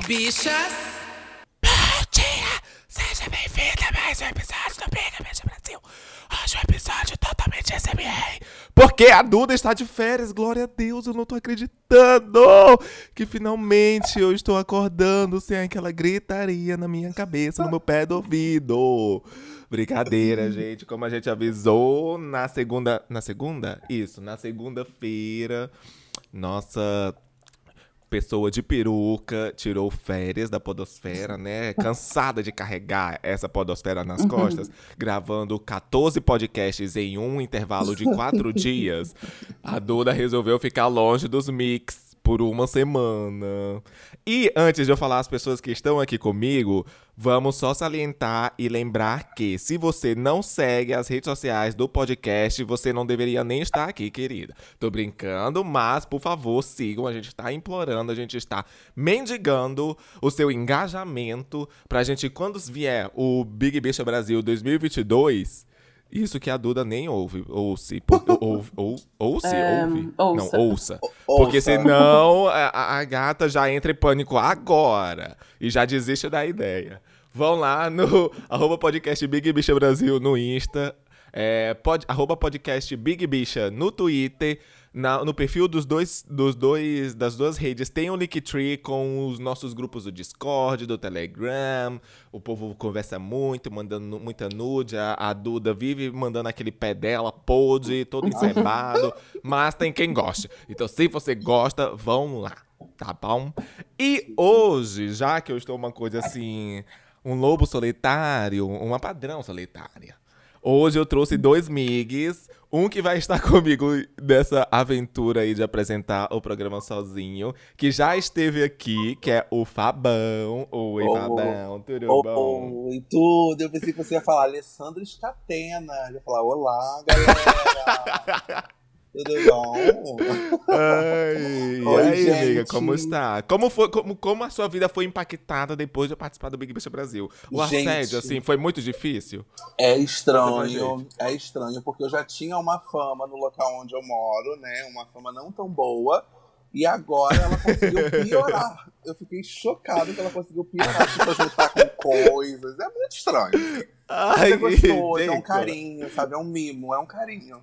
Bichas. Bom dia! Seja bem-vindo a mais um episódio do Big Bicha Brasil. Hoje é um episódio totalmente SMR. Porque a Duda está de férias, glória a Deus, eu não tô acreditando que finalmente eu estou acordando sem aquela gritaria na minha cabeça, no meu pé do ouvido. Brincadeira, gente. Como a gente avisou na segunda. Na segunda? Isso, na segunda-feira. Nossa pessoa de peruca tirou férias da podosfera, né? Cansada de carregar essa podosfera nas costas, gravando 14 podcasts em um intervalo de quatro dias. A Duda resolveu ficar longe dos mix por uma semana. E antes de eu falar as pessoas que estão aqui comigo, vamos só salientar e lembrar que se você não segue as redes sociais do podcast, você não deveria nem estar aqui, querida. Tô brincando, mas por favor, sigam, a gente está implorando, a gente está mendigando o seu engajamento pra gente quando vier o Big Bicha Brasil 2022, isso que a Duda nem ouve. Ouça. Ou, ou, ouça, É, ouve. ouça. Não, ouça. Ouça. Porque senão a, a gata já entra em pânico agora. E já desiste da ideia. Vão lá no arroba podcast Big Bicha Brasil no Insta. É, pod, arroba podcast Big Bicha no Twitter. Na- no perfil dos dois, dos dois, das duas redes tem um Linktree com os nossos grupos do Discord, do Telegram. O povo conversa muito, mandando muita nude. A, a Duda vive mandando aquele pé dela, podre, todo encebado. mas tem quem gosta. Então, se você gosta, vão lá, tá bom? E hoje, já que eu estou uma coisa assim, um lobo solitário, uma padrão solitária. Hoje eu trouxe dois migs. Um que vai estar comigo nessa aventura aí de apresentar o programa sozinho, que já esteve aqui, que é o Fabão. Oi, Oh, Fabão, tudo bom? Oi, tudo. Eu pensei que você ia falar Alessandra Escatena. Eu ia falar, olá, galera. tudo bom? Ai, Oi, aí, amiga, como está? Como, foi, como, como a sua vida foi impactada depois de participar do Big Brother Brasil? O Gente. assédio, assim, foi muito difícil? É estranho, é estranho, porque eu já tinha uma fama no local onde eu moro, né? Uma fama não tão boa. E agora ela conseguiu piorar. Eu fiquei chocado que ela conseguiu piorar. Tipo, juntar com coisas. É muito estranho. Mas Ai, é gostoso, é um carinho, sabe? É um mimo, é um carinho.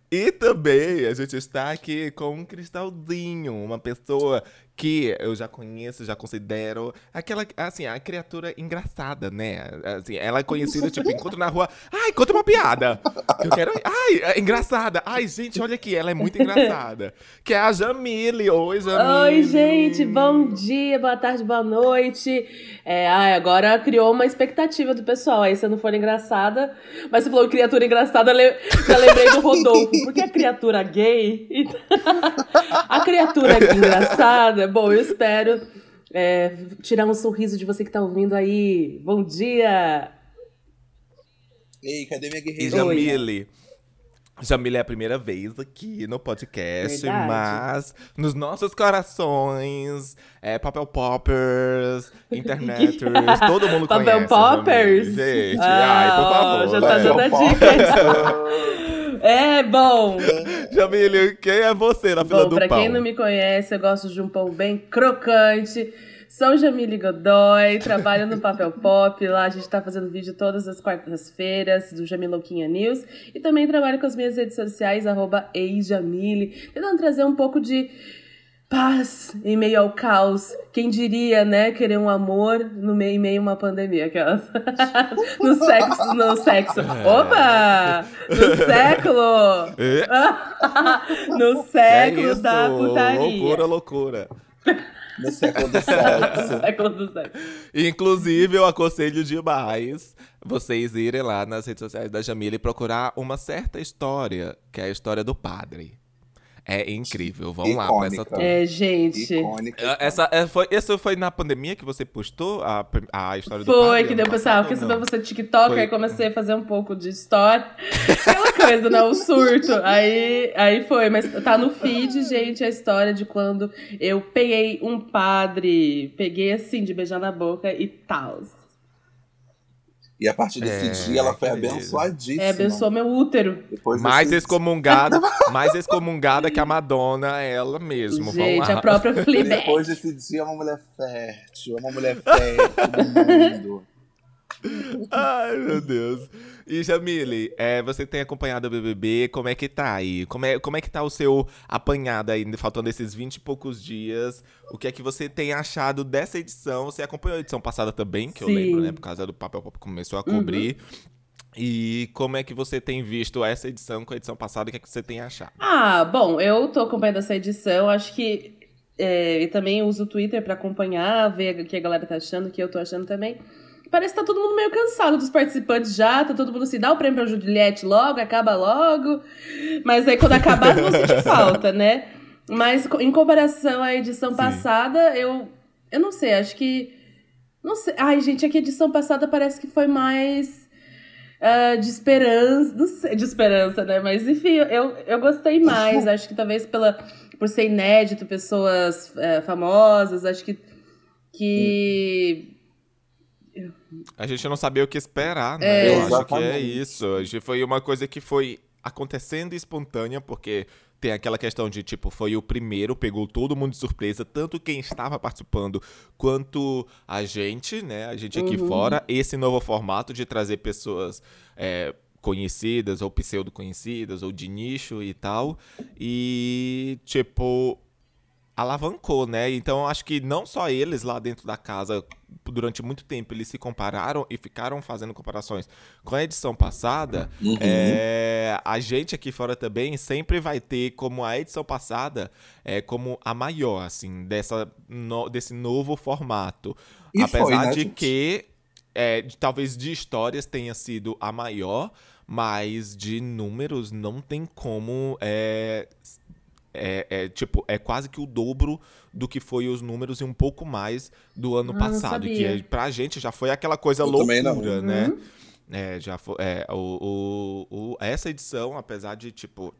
e também a gente está aqui com um cristalzinho, uma pessoa que eu já conheço, já considero aquela, assim, a criatura engraçada, né? Assim, ela é conhecida, tipo, encontro na rua, ai, conta uma piada. Eu quero, ai, é engraçada. Ai, gente, olha aqui, ela é muito engraçada. Que é a Jamile. Oi, Jamile. Oi, gente, bom dia, boa tarde, boa noite. É, ai, agora criou uma expectativa do pessoal. Aí, se eu não for engraçada, mas você falou criatura engraçada, eu já lembrei do Rodolfo. Porque a criatura gay. a criatura engraçada, bom, eu espero é, tirar um sorriso de você que tá ouvindo aí. Bom dia! Ei, cadê minha E guerreira? Jamile. Jamile é a primeira vez aqui no podcast, Verdade. mas nos nossos corações, é Papel Poppers, Interneters, todo mundo Papel conhece. a Poppers? Jamile. Gente, Ah, ai, por favor. já tá dando a dica. É bom. Jamile, quem é você na fila Bom, do pra pão? quem não me conhece, eu gosto de um pão bem crocante. Sou Jamile Godoy, trabalho no Papel Pop. Lá a gente tá fazendo vídeo todas as quartas-feiras do Jamilouquinha News. E também trabalho com as minhas redes sociais, arroba eijamile, tentando trazer um pouco de paz em meio ao caos. Quem diria, né, querer um amor no meio, em meio a uma pandemia. Aquelas... no sexo, no sexo. Opa! No século! É? no Que século é isso? da putaria. Loucura, loucura. No século do sexo. século do sexo. Inclusive, eu aconselho demais vocês irem lá nas redes sociais da Jamila e procurar uma certa história, que é a história do padre. É incrível. Vamos lá pra essa Icônica. tour. É, gente. Icônica. Essa, é, foi, essa foi na pandemia que você postou a, a história do Foi que deu pessoal, passado porque ou saber não? você TikTok, Foi. aí comecei a fazer um pouco de história. Aquela coisa, né? O surto. Aí, aí foi, mas tá no feed, gente, a história de quando eu peguei um padre, peguei assim, de beijar na boca e tal. E a partir desse É, dia ela foi abençoadíssima. É, abençoou meu útero. Depois Mais desse- excomungada, mais excomungada que a Madonna, ela mesmo. Vamos Gente, a própria Fleabag. Depois desse dia, é uma mulher fértil, é uma mulher fértil do mundo. Ai, meu Deus. E Jamile, é, você tem acompanhado o BBB, como é que tá aí? Como é, como é que tá o seu apanhado aí, faltando esses 20 e poucos dias? O que é que você tem achado dessa edição? Você acompanhou a edição passada também, que eu Sim. lembro, né? Por causa do Papel Pop começou a cobrir. E como é que você tem visto essa edição com a edição passada? O que é que você tem achado? Ah, bom, eu tô acompanhando essa edição, acho que. É, e também uso o Twitter pra acompanhar, ver o que a galera tá achando, o que eu tô achando também. Parece que tá todo mundo meio cansado dos participantes já, tá todo mundo assim, dá o prêmio pra Juliette logo, acaba logo. Mas aí quando acabar, não vão sentir falta, né? Mas em comparação à edição Sim. passada, eu. Eu não sei, acho que. Não sei. Ai, gente, é que a edição passada parece que foi mais. ah, de esperança. Não sei, de esperança, né? Mas enfim, eu, eu gostei mais. acho que talvez pela, por ser inédito, pessoas eh, famosas, acho que. Que. A gente não sabia o que esperar, né? É. Eu acho que é Exatamente. isso. A gente- Foi uma coisa que foi acontecendo espontânea, porque tem aquela questão de, tipo, foi o primeiro, pegou todo mundo de surpresa, tanto quem estava participando quanto a gente, né? A gente aqui Uhum. fora. Esse novo formato de trazer pessoas é, conhecidas ou pseudo-conhecidas ou de nicho e tal. E, tipo, alavancou, né? Então acho que não só eles lá dentro da casa, durante muito tempo, eles se compararam e ficaram fazendo comparações com a edição passada. Uhum. É, a gente aqui fora também sempre vai ter como a edição passada é como a maior, assim, dessa, no- desse novo formato. E Apesar foi, né, de gente? que é, de- talvez de histórias tenha sido a maior, mas de números não tem como. É, é, é, tipo, é quase que o dobro do que foi os números e um pouco mais do ano Ah, passado. Que é, pra gente já foi aquela coisa Eu também loucura, não. né? Uhum. É, já foi. É, o, o, o- essa edição, apesar de, tipo,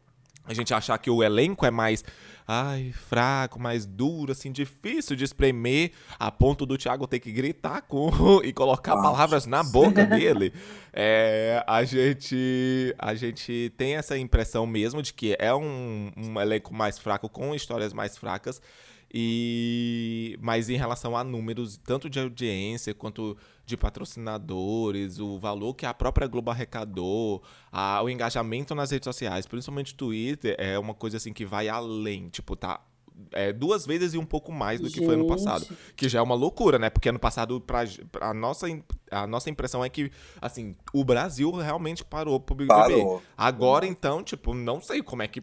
a gente achar que o elenco é mais. Ai, fraco, mais duro, assim, difícil de espremer, a ponto do Thiago ter que gritar com e colocar Ah, palavras na boca dele. É, a gente a gente tem essa impressão mesmo de que é um, um elenco mais fraco com histórias mais fracas e mas em relação a números tanto de audiência quanto de patrocinadores, o valor que a própria Globo arrecadou, a- o engajamento nas redes sociais, principalmente Twitter, é uma coisa assim que vai além, tipo, tá é, duas vezes e um pouco mais do que foi ano Gente. passado. Que já é uma loucura, né? Porque ano passado, pra, pra a, nossa, a nossa impressão é que, assim, o Brasil realmente parou pro Big. Parou. Agora, então, tipo, não sei como é que,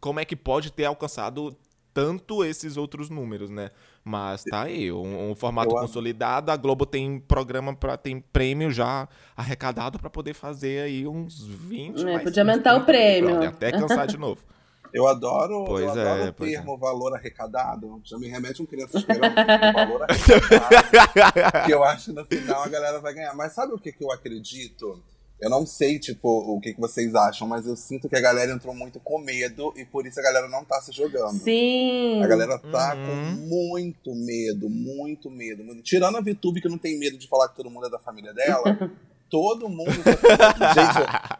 como é que pode ter alcançado tanto esses outros números, né? Mas tá aí, um, um formato Eu consolidado, a Globo tem programa para tem prêmio já arrecadado pra poder fazer aí uns 20, É, mais podia aumentar o 30 Big prêmio. Até cansar de novo. Eu adoro, Pois eu é, adoro o pois termo valor arrecadado. Já me remete um criança esperando o valor arrecadado. que eu acho que no final a galera vai ganhar. Mas sabe o que, que eu acredito? Eu não sei, tipo, o que, que vocês acham, mas eu sinto que a galera entrou muito com medo e por isso a galera não tá se jogando. Sim. A galera tá Uhum. com muito medo, muito medo. Tirando a VTube, que não tem medo de falar que todo mundo é da família dela, todo mundo. Tá...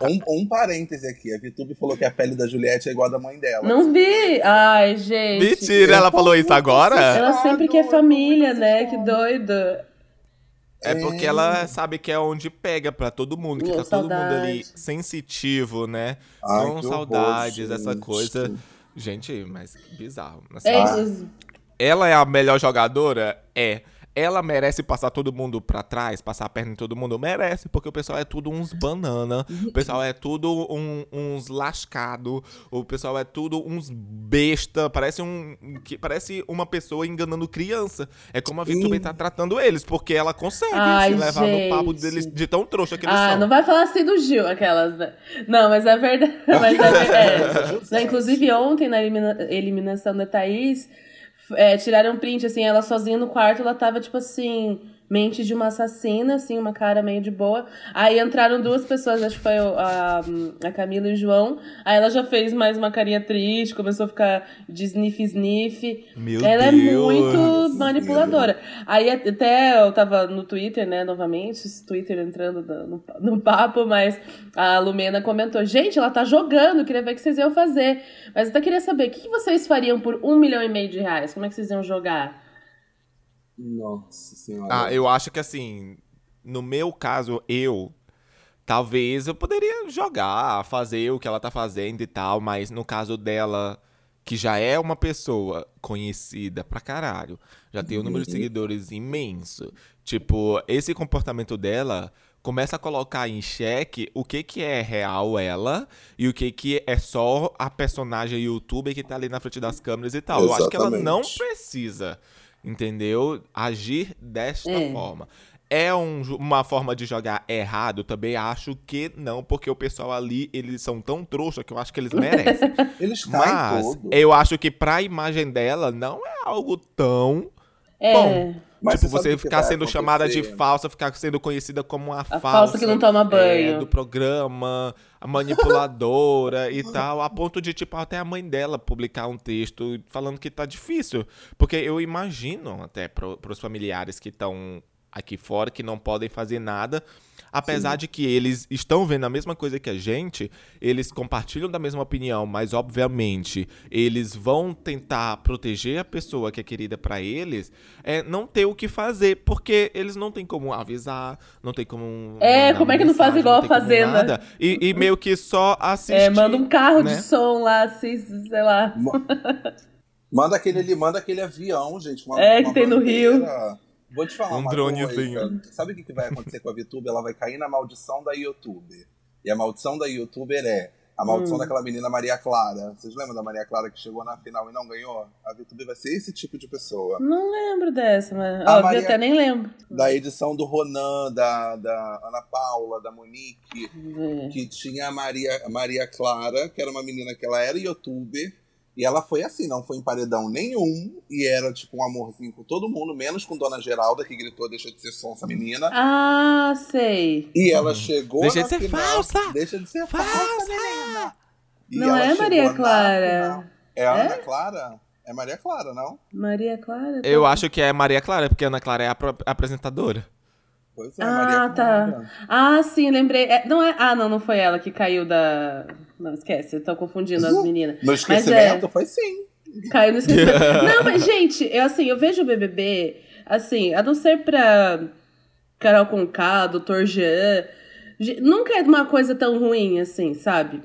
Gente, um, um parêntese aqui. A VTube falou que a pele da Juliette é igual a da mãe dela. Não vi. Ai, gente. Mentira, ela falou isso agora? Ela sempre quer família, né? Que doido. É porque ela sabe que é onde pega pra todo mundo, que tá todo mundo ali saudade. sensitivo, né? Ai, com que horror, saudades, essa coisa. Gente, mas bizarro. Assim, Ela é a melhor jogadora? É. Ela merece passar todo mundo pra trás, passar a perna em todo mundo? Merece, porque o pessoal é tudo uns banana, o pessoal é tudo um- uns lascado, o pessoal é tudo uns besta, parece um que parece uma pessoa enganando criança. É como a Vitube tá tratando eles, porque ela consegue Ai, se levar no papo gente. deles de tão trouxa que eles Ah, são. não vai falar assim do Gil, aquelas. né? Não, mas é verdade. Mas é verdade. Né, Inclusive, ontem, na elimina- eliminação da Thaís, é, tiraram um print, assim, ela sozinha no quarto, ela tava, tipo assim, mente de uma assassina, assim, uma cara meio de boa. Aí entraram duas pessoas, acho que foi a, a Camila e o João. Aí ela já fez mais uma carinha triste, começou a ficar de sniff-sniff. Meu ela Deus. é muito manipuladora. Aí até eu tava no Twitter, né, novamente, Twitter entrando no, no papo, mas a Lumena comentou: gente, ela tá jogando, queria ver o que vocês iam fazer. Mas eu até queria saber, o que vocês fariam por um milhão e meio de reais? Como é que vocês iam jogar? Nossa senhora. Ah, eu acho que assim, no meu caso, eu. Talvez eu poderia jogar, fazer o que ela tá fazendo e tal, mas no caso dela, que já é uma pessoa conhecida pra caralho, já tem um número de seguidores imenso. Tipo, esse comportamento dela começa a colocar em xeque o que que é real ela e o que que é só a personagem youtuber que tá ali na frente das câmeras e tal. Eu acho que ela não Exatamente. precisa, entendeu? Agir desta É. forma. É um uma forma de jogar errado? Também acho que não, porque o pessoal ali, eles são tão trouxa que eu acho que eles merecem. Eles Mas eu acho que pra imagem dela não é algo tão. É. Bom, Mas tipo, você você ficar sendo chamada de falsa, ficar sendo conhecida como uma A falsa. falsa que não toma banho. é, do programa, a manipuladora e tal, a ponto de, tipo, até a mãe dela publicar um texto falando que tá difícil. Porque eu imagino, até pro, pros familiares que estão aqui fora, que não podem fazer nada, apesar de que eles estão vendo a mesma coisa que a gente, eles compartilham da mesma opinião, mas obviamente eles vão tentar proteger a pessoa que é querida pra eles, é não ter o que fazer, porque eles não têm como avisar, não tem como É, como é que não faz mensagem, igual tem a Fazenda? nada, E, e meio que só assistir. É, manda um carro né? de som lá, assim, sei lá. Manda aquele, ele manda aquele avião, gente. Uma, É, que uma tem no bandeira. Vou te falar Um uma dronezinho. coisa. Sabe o que, que vai acontecer com a VTuber? Ela vai cair na maldição da YouTuber. E a maldição da YouTuber é a maldição Hum. daquela menina Maria Clara. Vocês lembram da Maria Clara que chegou na final e não ganhou? A VTuber vai ser esse tipo de pessoa. Não lembro dessa, mas. A Ó, Maria- eu até nem lembro. Da edição do Ronan, da, da Ana Paula, da Monique, É. que tinha a Maria, a Maria Clara, que era uma menina que ela era youtuber, e ela foi assim, não foi em paredão nenhum, e era tipo um amorzinho com todo mundo, menos com Dona Geralda, que gritou deixa de ser sonsa menina. Ah, sei. E ela chegou Deixa na de ser final, falsa! Deixa de ser falsa, Falsa! menina! E Não é Maria Clara. É a É? Ana Clara? É Maria Clara, não? Maria Clara? Eu acho que é Maria Clara, porque a Ana Clara é a apresentadora. Pois é, Ah, Maria tá. Clara. Ah, sim, lembrei. É, não é... Ah, não, não foi ela que caiu da. Não, esquece, eu tô confundindo as meninas. No Mas esquecimento, é, foi sim. caiu no esquecimento. não, mas, gente, eu assim, eu vejo o BBB, assim, a não ser pra Carol Conká, Dr. Jean, nunca é uma coisa tão ruim assim, sabe?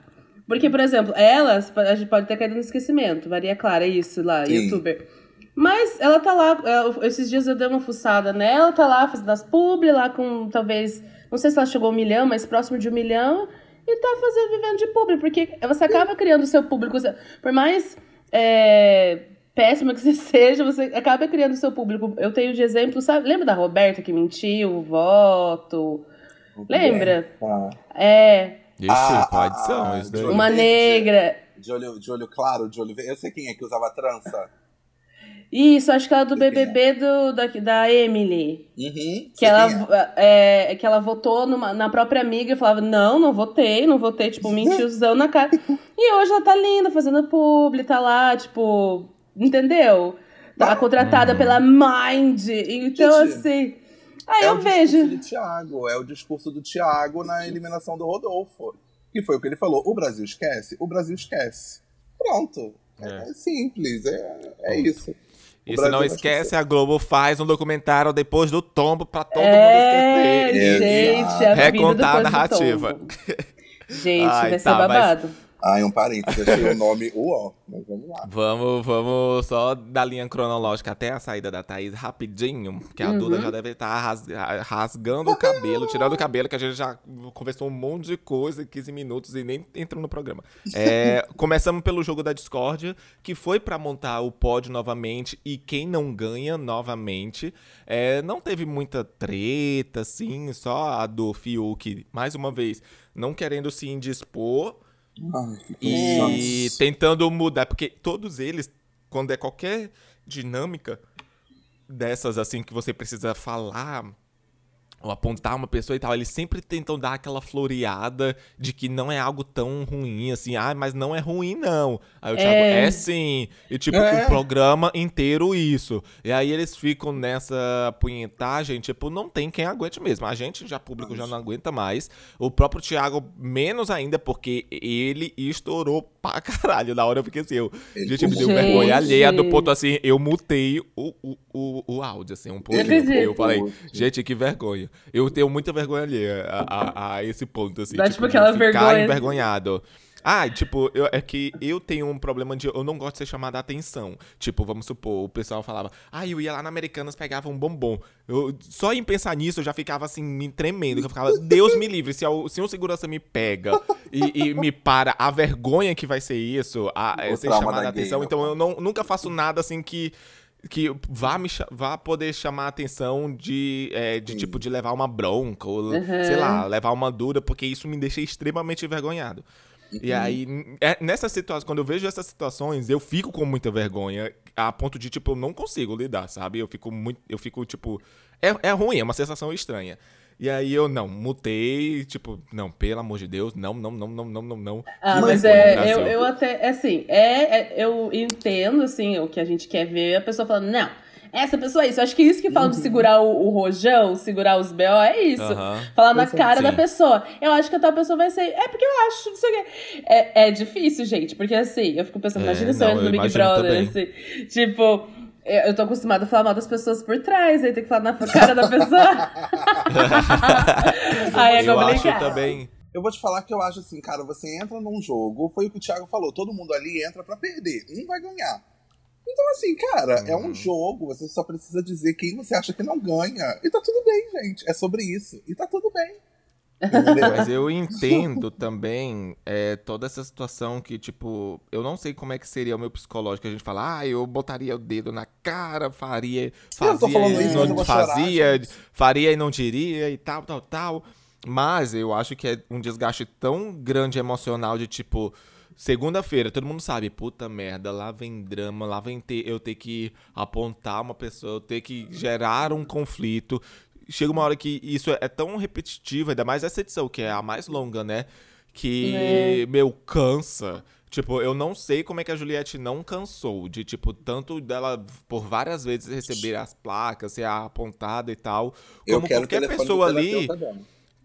Porque, por exemplo, ela, a gente pode ter caído no esquecimento, Maria Clara, isso lá, Sim. youtuber. Mas ela tá lá, é, esses dias eu dei uma fuçada nela, tá lá fazendo as publi, lá com talvez, não sei se ela chegou a um milhão, mas próximo de um milhão, e tá fazendo, vivendo de publi, porque você acaba criando o seu público, você- por mais é, péssima que você seja, você acaba criando o seu público. Eu tenho de exemplo, sabe, lembra da Roberta que mentiu, o voto? Lembra? Ah. É, Ixi, Ah, ah, edição? ah, uma negra. De olho, de olho claro, de olho verde. Eu sei quem é que usava trança. Isso, acho que ela é do BBB do, da, da Emily. Uhum. Que ela, é. que ela votou numa- na própria amiga e falava: Não, não votei, não votei, tipo, mentirzão na cara. E hoje ela tá linda, fazendo publi, tá lá, tipo, entendeu? Tá contratada Uhum. pela Mind. Então, Gente, assim. Aí é eu o vejo. do Thiago, é o discurso do Thiago na eliminação do Rodolfo. Que foi o que ele falou: o Brasil esquece, o Brasil esquece. Pronto. É, É. é simples, é, é isso. E se não esquece, a Globo faz um documentário depois do tombo pra todo É, mundo esquecer. gente, a vida Recontar a narrativa. Gente, Ai, vai ser tá, mas- Ah, um parênteses, achei o nome UO, mas vamos lá. Vamos, vamos só da linha cronológica até a saída da Thaís rapidinho, que a Uhum. Duda já deve estar rasga- rasgando o cabelo, tirando o cabelo, que a gente já conversou um monte de coisa em 15 minutos e nem entrou no programa. É, começamos pelo jogo da discórdia, que foi pra montar o pódio novamente e quem não ganha novamente. É, não teve muita treta, assim, só a do Fiuk, mais uma vez, não querendo se indispor. Ai, que E cansaço. tentando mudar, porque todos eles, quando é qualquer dinâmica, dessas, assim, que você precisa falar ou apontar uma pessoa e tal, eles sempre tentam dar aquela floreada de que não é algo tão ruim, assim, ah, mas não é ruim, não. Aí o Thiago, é, é sim. E tipo, é. o programa inteiro isso. E aí eles ficam nessa punhetagem, tipo, não tem quem aguente mesmo. A gente já, público, já não aguenta mais. O próprio Thiago, menos ainda, porque ele estourou pra caralho. Na hora eu fiquei assim, eu, gente, me deu vergonha alheia do ponto assim, eu mutei o, o, o, o áudio, assim, um pouquinho. Eu falei, gente, que vergonha. Eu tenho muita vergonha alheia a, a, a esse ponto, assim. Dá tipo, tipo aquela ficar vergonha. envergonhado. Ah, tipo, eu, é que eu tenho um problema de. Eu não gosto de ser chamado a atenção. Tipo, vamos supor, o pessoal falava, ah, eu ia lá na Americanas, pegava um bombom. Eu, só em pensar nisso, eu já ficava assim, me tremendo. Eu ficava, Deus me livre, se, eu, se um segurança me pega e, e, me para, a vergonha que vai ser isso, a, é ser chamado a atenção. Então eu não, nunca faço nada assim que que vá, me, vá poder chamar a atenção de, é, de tipo, de levar uma bronca, ou, uhum. sei lá, levar uma dura, porque isso me deixa extremamente envergonhado. Uhum. E aí, é, nessas situações, quando eu vejo essas situações, eu fico com muita vergonha, a ponto de, tipo, eu não consigo lidar, sabe? Eu fico muito, eu fico, tipo, é, é ruim, é uma sensação estranha. E aí eu não, mutei, tipo, não, pelo amor de Deus, não, não, não, não, não, não, não. Ah, mas é, eu, eu até, é assim, é, é, eu entendo, assim, o que a gente quer ver, a pessoa falando, não, essa pessoa é isso. Eu acho que isso que fala uhum. de segurar o, o, rojão, segurar os BO, é isso. Uhum. Falar na cara da pessoa. Eu acho que a tal pessoa vai ser. É porque eu acho, não sei o quê. É, é difícil, gente, porque assim, eu fico pensando, é, imagina se eu entro no Big Brother, assim. Tipo, eu tô acostumada a falar mal das pessoas por trás, aí tem que falar na cara da pessoa. aí é complicado. Eu acho também. Eu vou te falar que eu acho assim, cara, você entra num jogo, foi o que o Thiago falou, todo mundo ali entra para perder, um vai ganhar. Então, assim, cara, uhum. é um uhum. jogo, você só precisa dizer quem você acha que não ganha. E tá tudo bem, gente. É sobre isso. E tá tudo bem. Mas eu entendo também é, toda essa situação que, tipo, eu não sei como é que seria o meu psicológico. A gente fala, ah, eu botaria o dedo na cara, faria, fazia e não fazia, chorar, faria e não diria e tal, tal, tal. Mas eu acho que é um desgaste tão grande emocional de, tipo, segunda-feira, todo mundo sabe, puta merda, lá vem drama, lá vem ter, eu ter que apontar uma pessoa, eu ter que gerar um conflito chega uma hora que isso é tão repetitivo, ainda mais essa edição, que é a mais longa, né? Que, é. meu, cansa. Tipo, eu não sei como é que a Juliette não cansou de, tipo, tanto dela por várias vezes receber as placas, ser apontada e tal, como qualquer pessoa ali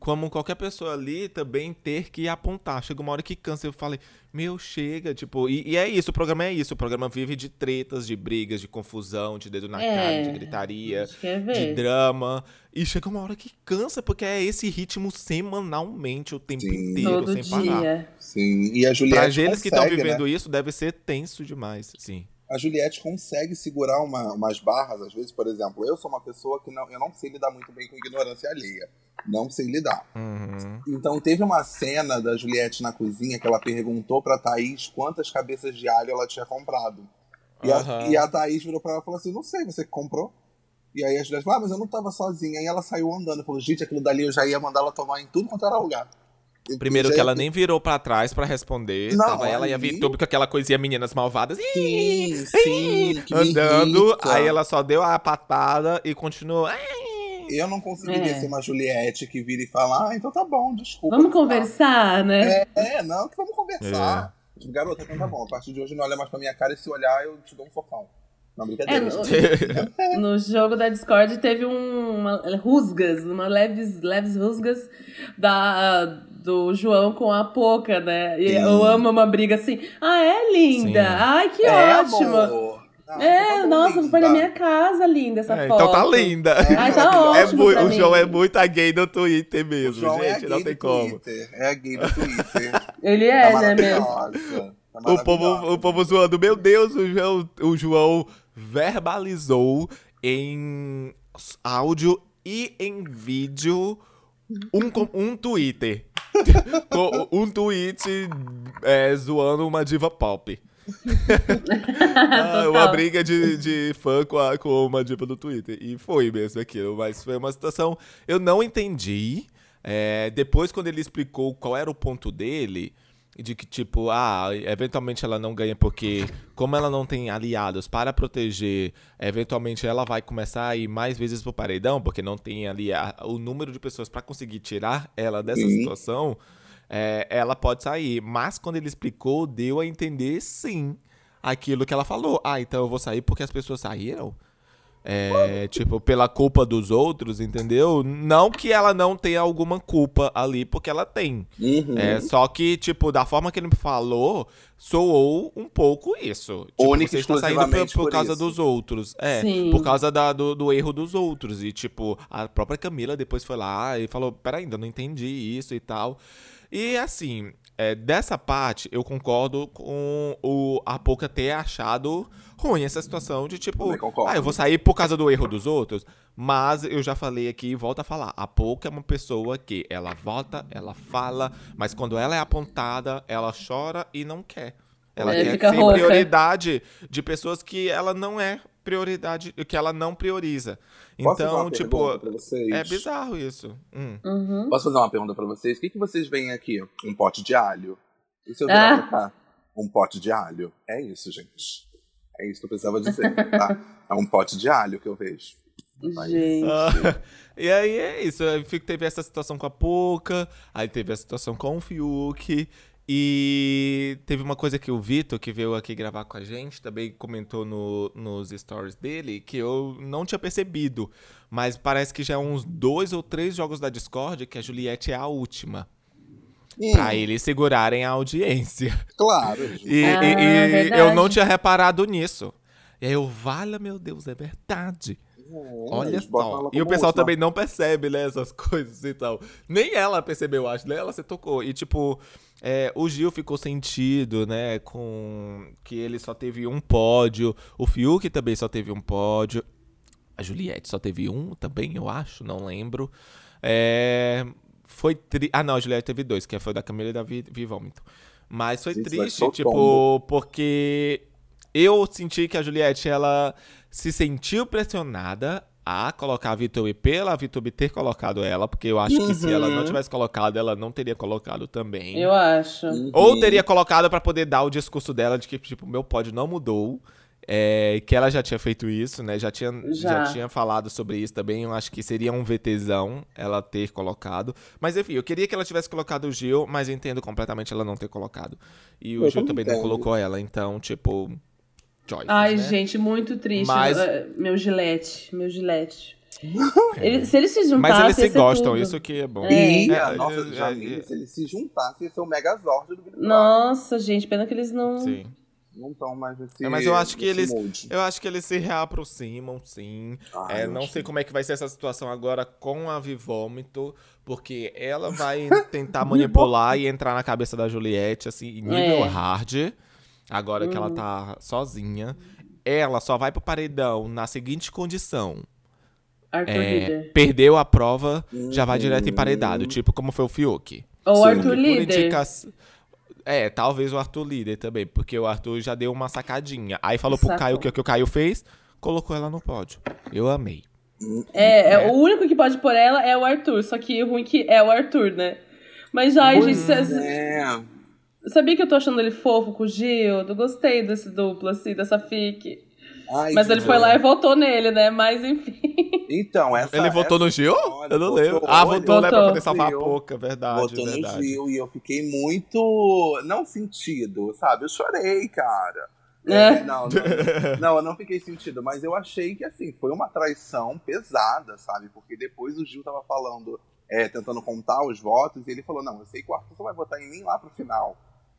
como qualquer pessoa ali também ter que apontar. Chega uma hora que cansa. Eu falei, meu, chega, tipo. E, e, é isso, o programa é isso. O programa vive de tretas, de brigas, de confusão, de dedo na é, cara, de gritaria, de drama. E chega uma hora que cansa, porque é esse ritmo semanalmente, o tempo Sim. inteiro, Todo sem dia. parar. Sim, e a Juliette. Pra eles que estão vivendo né? isso, deve ser tenso demais, sim a Juliette consegue segurar uma, umas barras, às vezes, por exemplo, eu sou uma pessoa que não, eu não sei lidar muito bem com ignorância alheia. Não sei lidar. Uhum. Então teve uma cena da Juliette na cozinha que ela perguntou pra Thaís quantas cabeças de alho ela tinha comprado. E, uhum. a, e a Thaís virou pra ela e falou assim: Não sei, você que comprou? E aí a Juliette falou: Ah, mas eu não tava sozinha. Aí ela saiu andando. Falou: Gente, aquilo dali eu já ia mandar ela tomar em tudo quanto era lugar. Primeiro que ela nem virou pra trás pra responder. Não, tava ela e a Vitube com aquela coisinha Meninas Malvadas. Sim, sim. andando. Aí ela só deu a patada e continuou. Eu não conseguiria é. ser uma Juliette que vira e fala, ah, então tá bom, desculpa. Vamos conversar, né? É, é, não, que vamos conversar. É. Garota, então tá bom. A partir de hoje não olha mais pra minha cara e se olhar eu te dou um socão. Não, brincadeira. É, no, no, jogo da Discord teve um, uma rusgas, uma leves, leves rusgas da, do João com a Poca, né? E Sim. eu amo uma briga assim. Ah, é linda! Sim. Ai, que é, ótimo! Não, é, tá nossa, linda. foi na minha casa, linda essa é, foto. Então tá linda. É, Ai, tá ótimo é O João é muito a gay do Twitter mesmo, é gente. É não tem como. Twitter. É a gay do Twitter. Ele é, tá né, mesmo? Tá o, povo, o povo zoando. Meu Deus, o João, o João verbalizou em áudio e em vídeo um, um Twitter. um tweet é, zoando uma diva pop. ah, uma briga de, de fã com, a, com uma diva do Twitter. E foi mesmo aquilo. Mas foi uma situação. Eu não entendi. É, depois, quando ele explicou qual era o ponto dele, de que, tipo, ah, eventualmente ela não ganha porque, como ela não tem aliados para proteger, eventualmente ela vai começar a ir mais vezes pro paredão, porque não tem ali a, o número de pessoas para conseguir tirar ela dessa Sim. situação, é, ela pode sair. Mas quando ele explicou, deu a entender sim aquilo que ela falou. Ah, então eu vou sair porque as pessoas saíram? É, tipo, pela culpa dos outros, entendeu? Não que ela não tenha alguma culpa ali, porque ela tem. Uhum. É, só que, tipo, da forma que ele me falou, soou um pouco isso. Tipo, Única você está saindo por por causa isso. dos outros. É, Sim. por causa da- do, do erro dos outros. E, tipo, a própria Camila depois foi lá e falou: peraí, ainda não entendi isso e tal. E, assim, é, dessa parte, eu concordo com o, a Pouca ter achado ruim essa situação de, tipo, concordo. ah, eu vou sair por causa do erro dos outros. Mas eu já falei aqui e volto a falar. A Pouca é uma pessoa que ela vota, ela fala, mas quando ela é apontada, ela chora e não quer. Ela É, quer ser rouca. prioridade de pessoas que ela não é prioridade, que ela não prioriza. Posso fazer Então, uma tipo, é bizarro isso. Hum. Uhum. Posso fazer uma pergunta pra vocês? O que, que vocês veem aqui? Um pote de alho? E se eu virar Ah. pra cá? Um pote de alho? É isso, gente. É isso que eu precisava dizer, tá? É um pote de alho que eu vejo. Gente. Ah, e aí é isso. Aí teve essa situação com a Poca, aí teve a situação com o Fiuk. E teve uma coisa que o Vitor, que veio aqui gravar com a gente, também comentou no- nos stories dele, que eu não tinha percebido. Mas parece que já é uns dois ou três jogos da Discord que a Juliette é a última. Hum, Pra eles segurarem a audiência. Claro. E, Ah, e- e verdade. eu não tinha reparado nisso. E aí eu, valha, meu Deus, é verdade. Olha eles botam só. E o pessoal última. também não percebe, né, essas coisas e tal. Nem ela percebeu, acho, né? Ela se tocou. E, tipo, é, o Gil ficou sentido, né, com que ele só teve um pódio. O Fiuk também só teve um pódio. A Juliette só teve um também, eu acho, não lembro. É, foi tri... Ah, não, a Juliette teve dois, que foi da Camila e da Vi, Vi Vômito. Mas foi vai triste, o tipo, tombo. porque eu senti que a Juliette, ela se sentiu pressionada a colocar a VTube pela VTube ter colocado ela, porque eu acho que se ela não Uhum. tivesse colocado, ela não teria colocado também. Eu acho. Ou teria colocado pra poder dar o discurso dela de que, tipo, meu pódio não mudou. É, que ela já tinha feito isso, né? Já tinha, já. Já. tinha falado sobre isso também. Eu acho que seria um VTzão ela ter colocado. Mas enfim, eu queria que ela tivesse colocado o Gil, mas eu entendo completamente ela não ter colocado. E o Eu Gil também também não entendo. colocou ela, então, tipo. Choices, Ai, né? gente, muito triste. Mas- Eh, Meu gilete, meu gilete. Ele- se eles se juntassem, Mas eles se gostam, tudo. isso que é bom. E, É, a nossa, é, Jamile, é, se eles se juntassem, ia ser o Megazord do Big. Nossa, gente, pena que eles não... Sim. Não estão mais nesse É, mas eu acho que eles-. Eu acho que eles se reaproximam, sim. Ah, É, não sei que- como é que vai ser essa situação agora com a Vivômito, porque ela vai tentar manipular e entrar na cabeça da Juliette, assim, em nível É. hard, agora que ela tá sozinha. Ela só vai pro paredão na seguinte condição. Arthur É, Líder. perdeu a prova, já vai direto Uhum. emparedado, tipo como foi o Fiuk. Ou Sim. Arthur Líder. indicação- É, talvez o Arthur líder também, porque o Arthur já deu uma sacadinha. Aí falou pro. Caio que o que o Caio fez, colocou ela no pódio. Eu amei. É, é, É. o único que pode pôr ela é o Arthur, só que o ruim que é o Arthur, né? Mas, ai, gente, cê- cê- É. sabia que eu tô achando ele fofo com o Gil? Eu gostei desse duplo, assim, dessa fic. Ai, Mas ele foi bom. lá e votou nele, né? Mas, enfim. Então, essa. Ele votou essa no Gil? Eu não votou, lembro. Ah, votou, né, pra Votou. poder salvar a pouca, verdade, Votou no verdade. Gil e eu fiquei muito. Não sentido, sabe? Eu chorei, cara. É. É, não, não, não, eu não fiquei sentido, mas eu achei que assim, foi uma traição pesada, sabe? Porque depois o Gil tava falando, é, tentando contar os votos, e ele falou: Não, eu sei que o Arthur vai votar em mim lá pro final.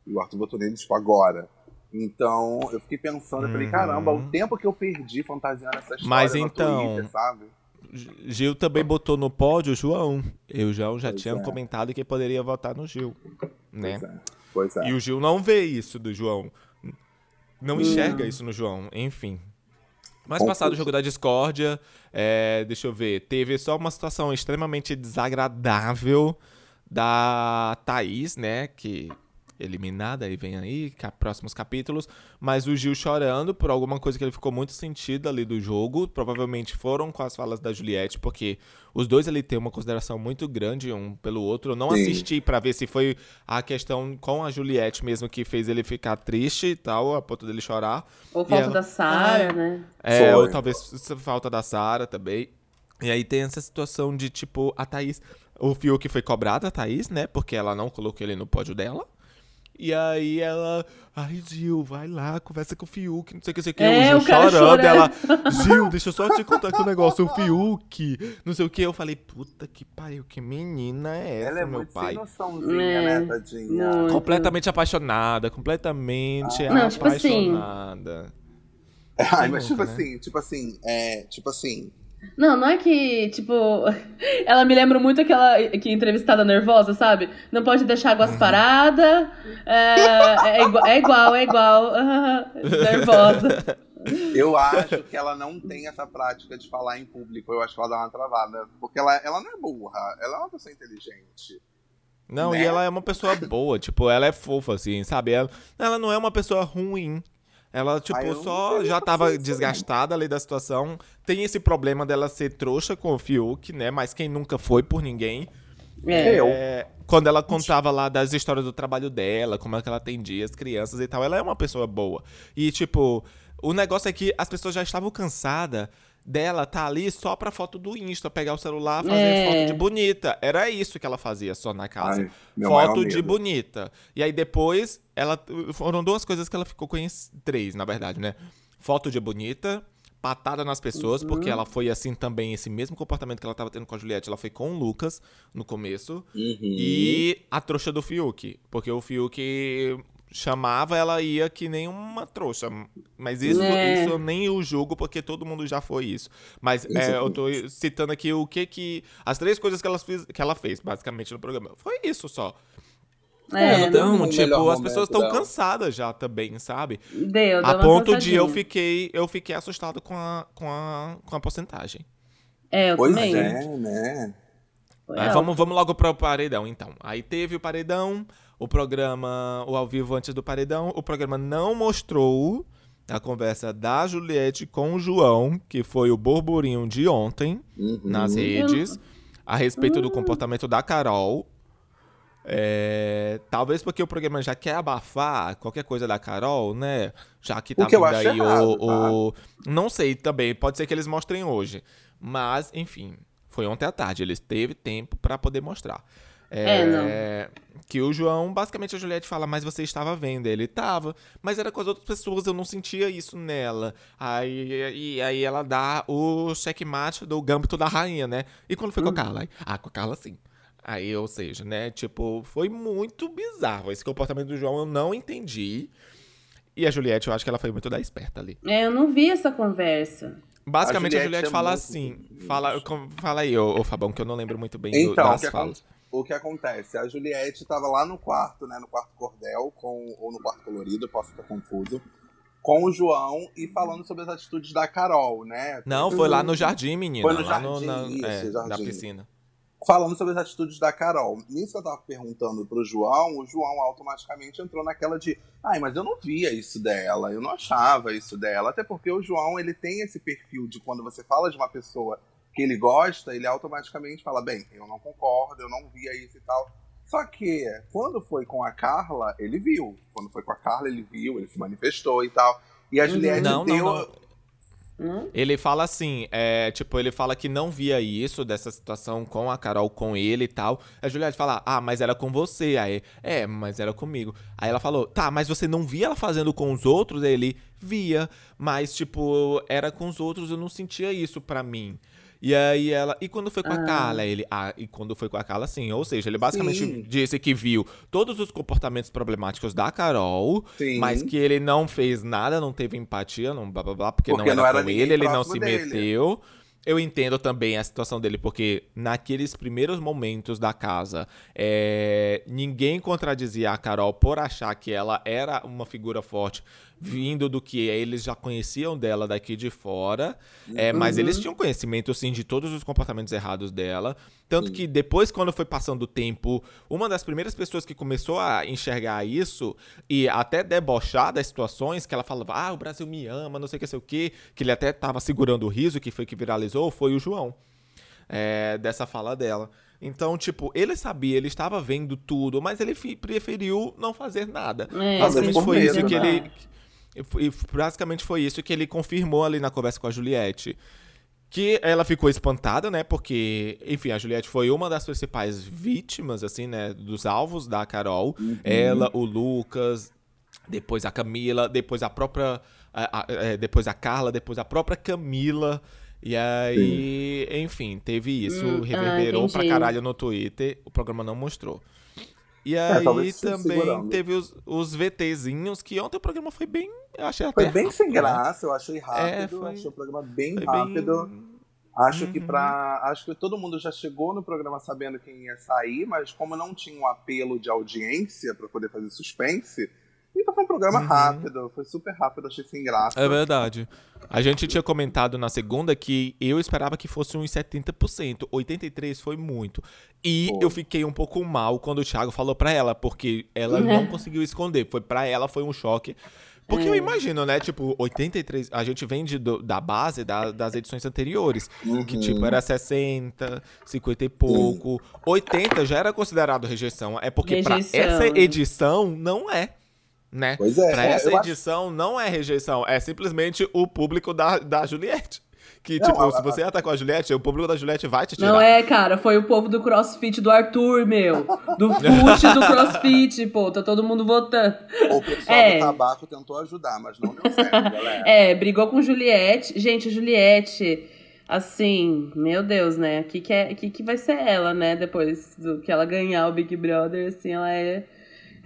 E o Arthur votou nele, tipo, agora. Então, eu fiquei pensando, eu falei, Uhum. caramba, o tempo que eu perdi fantasiando essa história Mas então- Twitter, sabe? Gil também botou no pódio o João. E o João já Pois tinha é. comentado que poderia votar no Gil, né? Pois é. Pois é. E o Gil não vê isso do João. Não enxerga Hum. isso no João, enfim. Mas Confuso. passado o jogo da discórdia, é, deixa eu ver, teve só uma situação extremamente desagradável da Thaís, né? Que eliminada, e vem aí, próximos capítulos, mas o Gil chorando por alguma coisa que ele ficou muito sentido ali do jogo, provavelmente foram com as falas da Juliette, porque os dois ali têm uma consideração muito grande um pelo outro. Eu não Sim. assisti para ver se foi a questão com a Juliette mesmo que fez ele ficar triste e tal, a ponto dele chorar. Ou falta ela... da Sara, né? É, foi. ou talvez falta da Sara também. E aí tem essa situação de, tipo, a Thaís. O Fiuk foi cobrado a Thaís, né? Porque ela não colocou ele no pódio dela. E aí ela, ai Gil, vai lá, conversa com o Fiuk, não sei o que, não sei o que. É, o Gil chorando, chorando, ela, Gil, deixa eu só te contar aqui um negócio, o Fiuk, não sei o que. Eu falei, puta que pariu, que menina é essa, ela é meu muito pai? Sem noçãozinha, é, né, tadinha? Não, completamente apaixonada, completamente ah. não, tipo apaixonada. Assim, ai, mas tipo né? assim, tipo assim, é, tipo assim, não, não é que, tipo. Ela me lembra muito aquela que entrevistada nervosa, sabe? Não pode deixar águas uhum. paradas. É, é, igual, é igual, é igual. nervosa. Eu acho que ela não tem essa prática de falar em público. Eu acho que ela dá uma travada. Porque ela, ela não é burra, ela é uma pessoa inteligente. Não, né? e ela é uma pessoa boa, tipo, ela é fofa, assim, sabe? Ela, ela não é uma pessoa ruim. Ela, tipo, só já tava desgastada ali da situação. Tem esse problema dela ser trouxa com o Fiuk, né? Mas quem nunca foi por ninguém. É. é quando ela contava lá das histórias do trabalho dela, como é que ela atendia as crianças e tal, ela é uma pessoa boa. E, tipo, o negócio é que as pessoas já estavam cansadas dela tá ali só pra foto do Insta, pegar o celular, fazer é. foto de bonita. Era isso que ela fazia só na casa. Ai, foto de bonita. E aí depois, ela foram duas coisas que ela ficou com três, na verdade, né? Foto de bonita, patada nas pessoas, uhum. porque ela foi assim também, esse mesmo comportamento que ela tava tendo com a Juliette, ela foi com o Lucas no começo. Uhum. E a trouxa do Fiuk, porque o Fiuk chamava, ela ia que nem uma trouxa. Mas isso, é. isso eu nem o julgo, porque todo mundo já foi isso. Mas é, eu tô citando aqui o que que... As três coisas que ela, fez, que ela fez, basicamente, no programa. Foi isso só. É, então, tipo, as pessoas estão cansadas já também, sabe? Deu, a ponto de eu fiquei, eu fiquei assustado com a, com a, com a porcentagem. É, eu pois também. é, né? vamos, vamos logo para o paredão, então. Aí teve o paredão, o programa, o ao vivo antes do paredão, o programa não mostrou a conversa da Juliette com o João, que foi o burburinho de ontem uhum. nas redes, a respeito do comportamento da Carol. É, talvez porque o programa já quer abafar qualquer coisa da Carol, né? Já que tá o que vindo aí errado, o, o. Não sei também, pode ser que eles mostrem hoje. Mas, enfim, foi ontem à tarde. Eles teve tempo para poder mostrar. É, é, não. Que o João, basicamente a Juliette fala, mas você estava vendo. Ele estava, mas era com as outras pessoas, eu não sentia isso nela. Aí, e, aí ela dá o checkmate do gâmbito da rainha, né? E quando foi com a uhum. Carla? Aí, ah, com a Carla sim. Aí, ou seja, né? Tipo, foi muito bizarro. Esse comportamento do João eu não entendi. E a Juliette, eu acho que ela foi muito da esperta ali. É, eu não vi essa conversa. Basicamente, a Juliette, a Juliette é fala assim. Fala, fala aí, ô, ô, Fabão, que eu não lembro muito bem então, do, das falas o que acontece? A Juliette estava lá no quarto, né? No quarto cordel, com, ou no quarto colorido, posso estar confuso. Com o João e falando sobre as atitudes da Carol, né? Não, foi lá no jardim, menina. Foi no jardim, no, na, isso, é, jardim. na piscina. Falando sobre as atitudes da Carol. Nisso que eu tava perguntando pro João, o João automaticamente entrou naquela de ai, mas eu não via isso dela, eu não achava isso dela. Até porque o João, ele tem esse perfil de quando você fala de uma pessoa que ele gosta, ele automaticamente fala: bem, eu não concordo, eu não via isso e tal. Só que quando foi com a Carla, ele viu. Quando foi com a Carla, ele viu, ele se manifestou e tal. E a uhum. Juliette não, deu. Não, não. Hum? Ele fala assim, é, tipo, ele fala que não via isso, dessa situação com a Carol, com ele e tal. A Juliette fala, ah, mas era com você. Aí, é, mas era comigo. Aí ela falou, tá, mas você não via ela fazendo com os outros? Aí ele, via, mas, tipo, era com os outros, eu não sentia isso pra mim. E aí ela. E quando foi com ah. a Carla? Ele. Ah, e quando foi com a Carla, sim. Ou seja, ele basicamente sim. disse que viu todos os comportamentos problemáticos da Carol, sim. mas que ele não fez nada, não teve empatia, não blá blá blá, porque, porque não era, não era com ele, ele não se dele. meteu. Eu entendo também a situação dele, porque naqueles primeiros momentos da casa, é, ninguém contradizia a Carol por achar que ela era uma figura forte vindo do que eles já conheciam dela daqui de fora, é, mas Uhum. eles tinham conhecimento, sim, de todos os comportamentos errados dela. Tanto que depois, quando foi passando o tempo, uma das primeiras pessoas que começou a enxergar isso e até debochar das situações, que ela falava, ah, o Brasil me ama, não sei o que, sei o que, que ele até tava segurando o riso, que foi que viralizou, foi o João. é, dessa fala dela. Então, tipo, ele sabia, ele estava vendo tudo, mas ele preferiu não fazer nada. É, basicamente foi isso que né? ele. E basicamente foi isso que ele confirmou ali na conversa com a Juliette. Que ela ficou espantada, né? Porque, enfim, a Juliette foi uma das principais vítimas, assim, né? Dos alvos da Carol. Ela, o Lucas, depois a Camila, depois a própria. a- a- é, depois a Carla, depois a própria Camila. E aí, enfim, teve isso. Hum, ah, reverberou pra entendi. caralho no Twitter. O programa não mostrou. E É, aí se também segurando. teve os, os VTzinhos, que ontem o programa foi bem. Eu achei Foi até. bem sem rápido, né? graça, eu achei rápido, É, foi- achei o programa bem rápido. bem- Acho que Uhum. para acho que todo mundo já chegou no programa sabendo quem ia sair, mas como não tinha um apelo de audiência pra poder fazer suspense, então foi um programa Uhum. rápido, foi super rápido, achei sem graça. É verdade. A gente tinha comentado na segunda que eu esperava que fosse uns 70%. 83% foi muito. E eu fiquei um pouco mal quando o Thiago falou pra ela, porque ela Né? não conseguiu esconder. Foi pra ela, foi um choque. Porque eu É. imagino, né? Tipo, 83. A gente vem de, do- da base da- das edições anteriores. Que, Uhum. tipo, era 60, 50 e pouco. 80 já era considerado rejeição. É porque pra Rejeição. essa edição, não é. Né? Pois é, Pra é, essa eu acho- edição não é rejeição, é simplesmente o público da, da Juliette. Que, Não, tipo, a- se você atacou a Juliette, o público da Juliette vai te tirar. Não é, cara, foi o povo do crossfit do Arthur, meu. Do fute do crossfit, pô, tá todo mundo votando. O pessoal É. do tabaco tentou ajudar, mas não deu certo, galera. É, brigou com Juliette. Gente, Juliette, assim, meu Deus, né? O que, que, é, que, que vai ser ela, né? Depois do que ela ganhar o Big Brother, assim, ela é.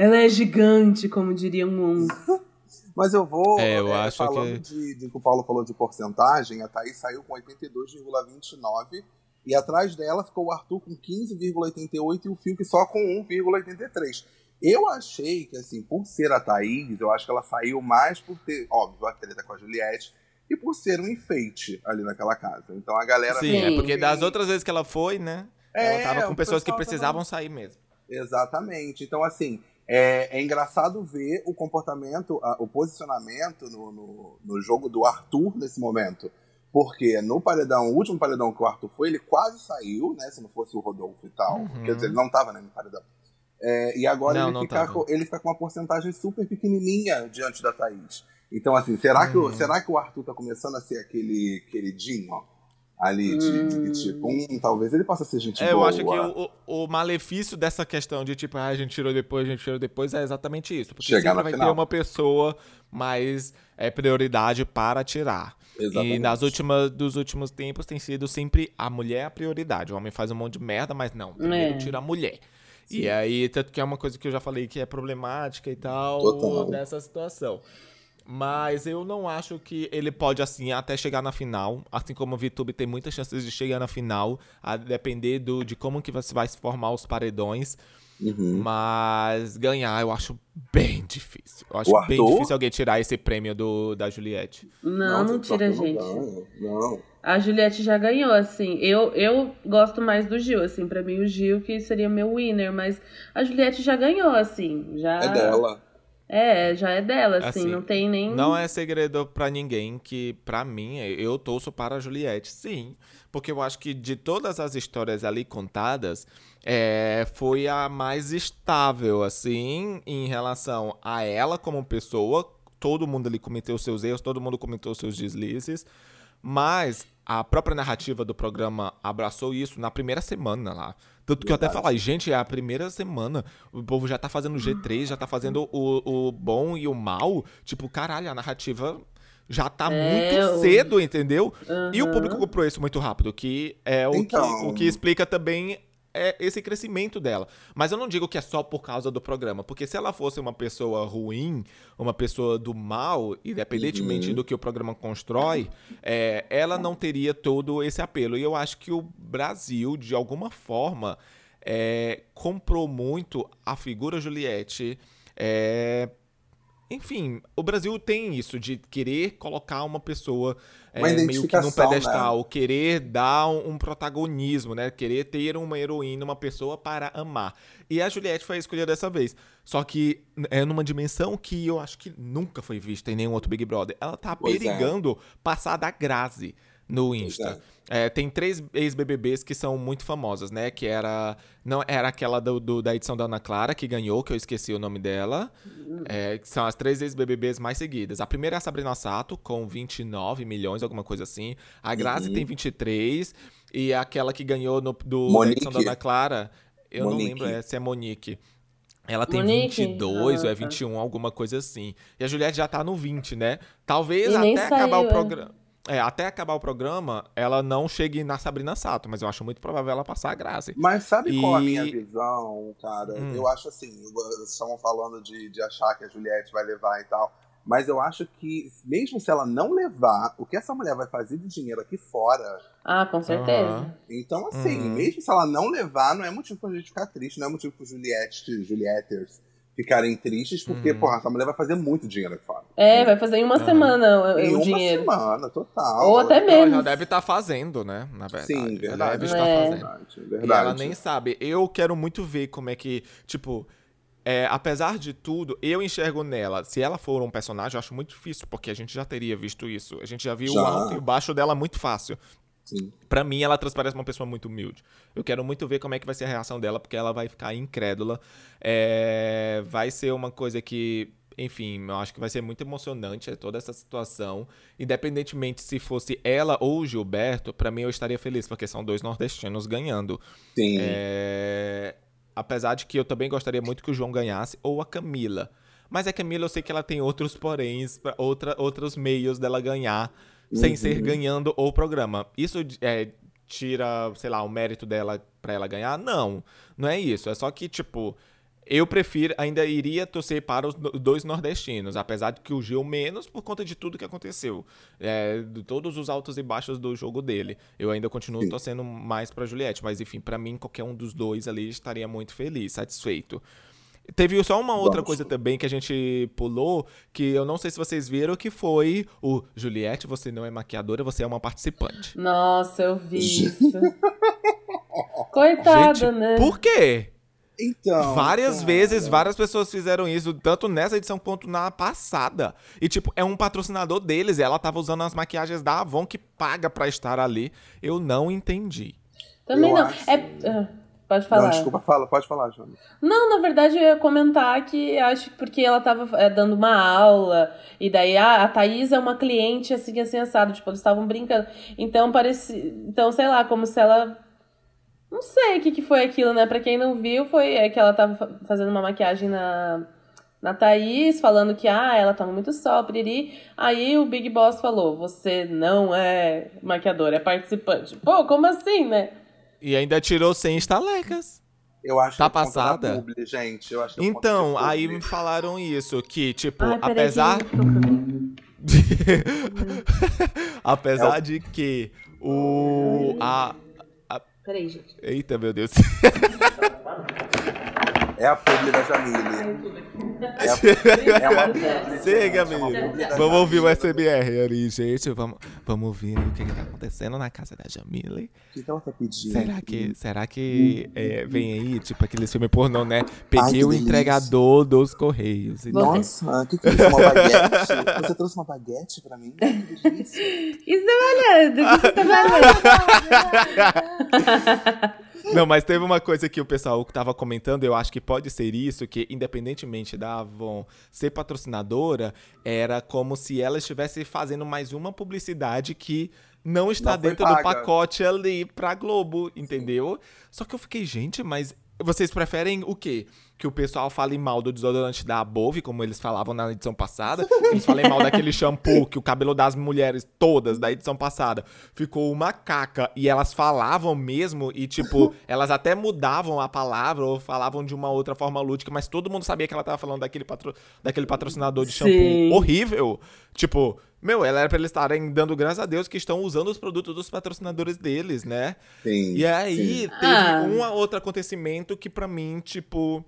Ela é gigante, como diriam uns. Mas eu vou. É, eu acho falando que- de, de que o Paulo falou de porcentagem, a Thaís saiu com 82,29 e atrás dela ficou o Arthur com 15,88 e o Fiuk só com 1,83. Eu achei que, assim, por ser a Thaís, eu acho que ela saiu mais por ter, óbvio, a treta com a Juliette e por ser um enfeite ali naquela casa. Então a galera. Sim, é porque das outras vezes que ela foi, né? É, ela tava com pessoas que precisavam tava- sair mesmo. Exatamente. Então, assim, é, é engraçado ver o comportamento, a- o posicionamento no, no, no jogo do Arthur nesse momento. Porque no paredão, o último paredão que o Arthur foi, ele quase saiu, né? Se não fosse o Rodolfo e tal. Uhum. Quer dizer, ele não tava né, no paredão. É, e agora Não, ele, não fica com, ele fica com uma porcentagem super pequenininha diante da Thaís. Então, assim, será, que, o, Uhum. será que o Arthur tá começando a ser aquele queridinho, ó? Ali, de, de- de tipo, hum, talvez ele possa ser gente É, eu boa. acho que o, o, malefício dessa questão de tipo, ah, a gente tirou depois, a gente tirou depois, é exatamente isso. Porque Chegar sempre vai final. ter uma pessoa mais é, prioridade para tirar. Exatamente. E nas últimas, dos últimos tempos tem sido sempre a mulher a prioridade. O homem faz um monte de merda, mas não. Primeiro É. tira a mulher. E aí, tanto que é uma coisa que eu já falei que é problemática e tal Total. dessa situação. Mas eu não acho que ele pode, assim, até chegar na final. Assim como o VTube tem muitas chances de chegar na final, a depender do, de como que você vai se formar os paredões. Uhum. Mas ganhar eu acho bem difícil. Eu acho bem difícil alguém tirar esse prêmio do, da Juliette. Não, não, gente, tira, Arthur não gente. ganha. Não. A Juliette já ganhou, assim. Eu, eu gosto mais do Gil, assim. Pra mim, o Gil que seria meu winner. Mas a Juliette já ganhou, assim. Já... É dela. É, já é dela, assim. Assim, não tem nem... Não é segredo pra ninguém que, pra mim, eu torço para a Juliette, sim. Porque eu acho que de todas as histórias ali contadas, é, foi a mais estável, assim, em relação a ela como pessoa. Todo mundo ali cometeu seus erros, todo mundo cometeu seus deslizes. Mas a própria narrativa do programa abraçou isso na primeira semana lá. Tanto que eu até Verdade. falei, gente, é a primeira semana. O povo já tá fazendo G3, já tá fazendo o, o bom e o mal. Tipo, caralho, a narrativa já tá É, muito o- cedo, entendeu? E o público comprou isso muito rápido, que é o, Então- que, o que explica também é esse crescimento dela. Mas eu não digo que é só por causa do programa, porque se ela fosse uma pessoa ruim, uma pessoa do mal, independentemente Uhum. do que o programa constrói, é, ela não teria todo esse apelo. E eu acho que o Brasil, de alguma forma, é, comprou muito a figura Juliette. é, enfim, o Brasil tem isso de querer colocar uma pessoa Uma é, meio que num identificação, pedestal, querer dar um, um protagonismo, né? Querer ter uma heroína, uma pessoa para amar. E a Juliette foi a escolha dessa vez. Só que é numa dimensão que eu acho que nunca foi vista em nenhum outro Big Brother. Ela tá Pois é. perigando passar da Grazi no Insta. É, tem três ex-BBBs que são muito famosas, né? Que era. Não, era aquela do, do- da edição da Ana Clara que ganhou, que eu esqueci o nome dela. É, que são as três ex-BBBs mais seguidas. A primeira é a Sabrina Sato, com 29 milhões, alguma coisa assim. A Grazi Uhum. tem 23. E aquela que ganhou no, do, da Monique. edição da Ana Clara, eu Monique. não lembro é, se é Monique. Ela tem Monique? 22 ou é Ah, tá. 21, alguma coisa assim. E a Juliette já tá no 20, né? Talvez E até acabar saiu, o é. programa. É, até acabar o programa, ela não chegue na Sabrina Sato, mas eu acho muito provável ela passar a Grazi. Mas sabe qual a E- minha visão, cara? Hum. Eu acho assim, vocês estavam falando de, de achar que a Juliette vai levar e tal. Mas eu acho que, mesmo se ela não levar, o que essa mulher vai fazer de dinheiro aqui fora. Ah, com certeza. Aham. Então, assim, Uhum. mesmo se ela não levar, não é motivo pra gente ficar triste, não é motivo pro Juliette, Julietters ficarem tristes, porque, Uhum. porra, essa mulher vai fazer muito dinheiro aqui fora. É, vai fazer em uma semana o, Em o uma dinheiro. semana, total. Ou até Ela menos. já deve estar fazendo, né? Na verdade. Sim, verdade. Deve estar É. fazendo. Verdade, E ela nem sabe. Eu quero muito ver como é que, tipo, é, apesar de tudo, eu enxergo nela. Se ela for um personagem, eu acho muito difícil, porque a gente já teria visto isso. A gente já viu Já. o alto e o baixo dela muito fácil. Pra mim, ela transparece uma pessoa muito humilde. Eu quero muito ver como é que vai ser a reação dela, porque ela vai ficar incrédula. É, vai ser uma coisa que, enfim, eu acho que vai ser muito emocionante é, toda essa situação. Independentemente se fosse ela ou o Gilberto, pra mim eu estaria feliz, porque são dois nordestinos ganhando. Sim. É, apesar de que eu também gostaria muito que o João ganhasse, ou a Camila. Mas a Camila eu sei que ela tem outros poréns, outra, outros meios dela ganhar, sem Uhum. ser ganhando o programa. Isso é, tira, sei lá, o mérito dela pra ela ganhar? Não, não é isso. É só que, tipo, eu prefiro, ainda iria torcer para os dois nordestinos, apesar de que o Gil menos por conta de tudo que aconteceu, é, de todos os altos e baixos do jogo dele. Eu ainda continuo Sim. torcendo mais pra Juliette, mas enfim, pra mim qualquer um dos dois ali estaria muito feliz, satisfeito. Teve só uma outra Vamos. coisa também que a gente pulou, que eu não sei se vocês viram, que foi o Juliette, você não é maquiadora, você é uma participante. Nossa, eu vi isso. Coitada, gente, né? por quê? Então. Várias cara, vezes, várias pessoas fizeram isso, tanto nessa edição quanto na passada. E, tipo, é um patrocinador deles. Ela tava usando as maquiagens da Avon que paga pra estar ali. Eu não entendi. Também eu não. acho- É, ah, pode falar. Não, desculpa, fala, pode falar, Jônia. Não, na verdade eu ia comentar que acho que porque ela tava é, dando uma aula, e daí ah, a Thaís é uma cliente assim, assim, assado, tipo, eles estavam brincando. Então parecia. Então, sei lá, como se ela. Não sei o que, que foi aquilo, né? Pra quem não viu, foi é que ela tava fa- fazendo uma maquiagem na, na Thaís, falando que ah, ela tava muito sol, piriri. Aí o Big Boss falou: você não é maquiadora, é participante. Pô, como assim, né? E ainda tirou 100 estalecas. Eu acho Tá que é passada? publi, gente. Eu acho que é Então, aí me falaram isso, que, tipo, Ai, apesar. que eu tô cabendo. apesar É o- de que o. A. Peraí, gente. Eita, meu Deus. É a publi da Jamile. É, a- é uma publi. Chega, gente, é amigo. Vamos ouvir o. SMR ali, gente. Vamos, vamos ouvir o que, que tá acontecendo na casa da Jamile. O que, que ela tá pedindo? Será que, será que é, vem aí, tipo, aqueles filmes pornô, né? Ai, Peguei que o delícia. entregador dos Correios. e- Nossa, o que, que é isso? Uma baguete? Você trouxe uma baguete pra mim? Que delícia. Isso é olhando, o que você tá falando? Não, mas teve uma coisa que o pessoal tava comentando, eu acho que pode ser isso, que independentemente da Avon ser patrocinadora, era como se ela estivesse fazendo mais uma publicidade que não está Não dentro do pacote ali pra Globo, entendeu? Só que eu fiquei, gente, mas vocês preferem o quê? Que o pessoal fale mal do desodorante da Above, como eles falavam na edição passada? Eles falem mal daquele shampoo que o cabelo das mulheres todas da edição passada ficou uma caca e elas falavam mesmo e, tipo, elas até mudavam a palavra ou falavam de uma outra forma lúdica, mas todo mundo sabia que ela tava falando daquele, patro... daquele patrocinador de shampoo Sim. horrível. Tipo, meu, ela era pra eles estarem dando graças a Deus que estão usando os produtos dos patrocinadores deles, né? Sim. E aí, sim. teve Ah. um outro acontecimento que pra mim, tipo.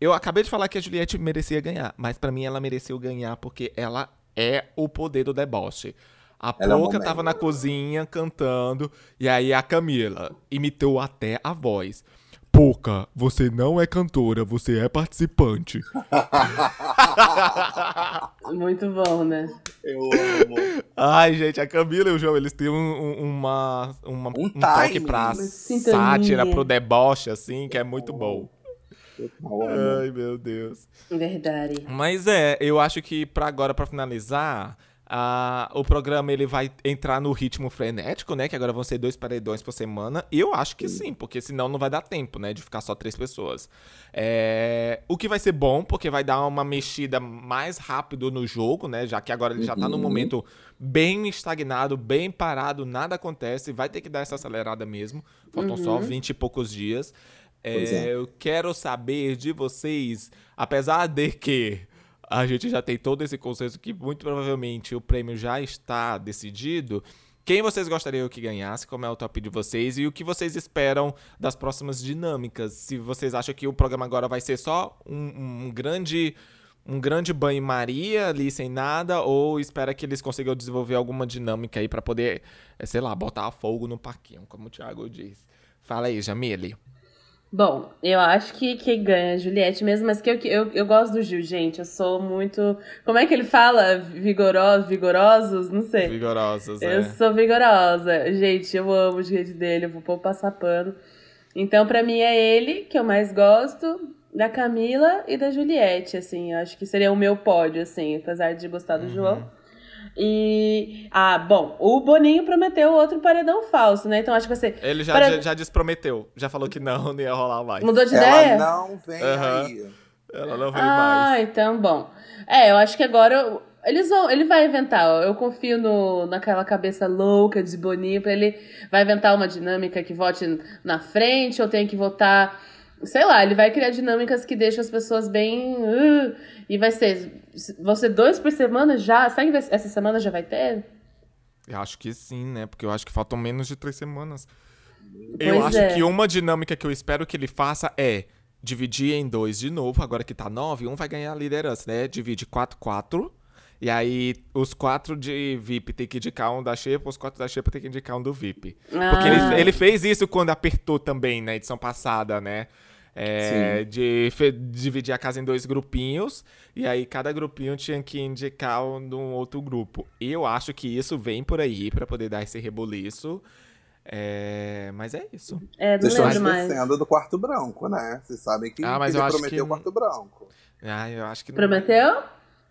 Eu acabei de falar que a Juliette merecia ganhar, mas pra mim ela mereceu ganhar porque ela é o poder do deboche. A Ela é um Pouca momento. tava na cozinha cantando, e aí a Camila imitou até a voz. Pouca, você não é cantora, você é participante. Muito bom, né? Eu amo. Ai, gente, a Camila e o João, eles têm um, um- uma, uma- Um um, toque pra uma sátira, pro deboche, assim, que é muito bom. Amo. Ai, meu Deus. Verdade. Mas é, eu acho que pra agora, pra finalizar, ah, o programa ele vai entrar no ritmo frenético, né? Que agora vão ser dois paredões por semana. E eu acho que sim, porque senão não vai dar tempo, né? De ficar só três pessoas. É, o que vai ser bom, porque vai dar uma mexida mais rápido no jogo, né? Já que agora ele já tá num Uhum. momento bem estagnado, bem parado, nada acontece. Vai ter que dar essa acelerada mesmo. Faltam só vinte e poucos dias. É, é. Eu quero saber de vocês, apesar de que a gente já tem todo esse consenso que muito provavelmente o prêmio já está decidido. Quem vocês gostariam que ganhasse? Como é o top de vocês? E o que vocês esperam das próximas dinâmicas? Se vocês acham que o programa agora vai ser só um, um grande um grande banho-maria ali sem nada, ou espera que eles consigam desenvolver alguma dinâmica aí pra poder, eh, sei lá, botar fogo no parquinho, como o Thiago diz. Fala aí, Jamile. Bom, eu acho que quem ganha é a Juliette mesmo, mas que eu, eu, eu gosto do Gil, gente. Eu sou muito. Como é que ele fala? Vigorosos, vigorosos? Não sei. Vigorosos, Eu é. sou vigorosa. Gente, eu amo o jeito dele, eu vou pôr passar pano. Então, pra mim, é ele que eu mais gosto, da Camila e da Juliette, assim. Eu acho que seria o meu pódio, assim, apesar de gostar do Uhum. João. E. Ah, bom, o Boninho prometeu outro paredão falso, né? Então acho que ser. Ele já, Para- já, já desprometeu. Já falou que não, não ia rolar mais. Mudou de Ela ideia? não vem Aham. aí. Ela não veio Ah, mais. então bom. É, eu acho que agora eles vão, ele vai inventar. ó, Eu confio no, naquela cabeça louca de Boninho pra ele vai inventar uma dinâmica que vote na frente ou tem que votar, sei lá, ele vai criar dinâmicas que deixam as pessoas bem uh, e vai ser ser dois por semana já. Será que vai- essa semana já vai ter? Eu acho que sim, né? Porque eu acho que faltam menos de três semanas. Pois eu acho é. que uma dinâmica que eu espero que ele faça é dividir em dois de novo. Agora que tá nove, um vai ganhar a liderança, né? Divide 4-4. E aí, os quatro de VIP tem que indicar um da Xepa, os quatro da Xepa tem que indicar um do VIP. Porque Ah. ele, ele fez isso quando apertou também na edição passada, né? É, de dividir a casa em dois grupinhos. E aí, cada grupinho tinha que indicar um, de um outro grupo. Eu acho que isso vem por aí pra poder dar esse rebuliço. É, mas é isso. É, não Vocês estão esquecendo do quarto branco, né? Vocês sabem que, Ah, mas ele acho prometeu o que- quarto branco. Ah, eu acho que não. Prometeu?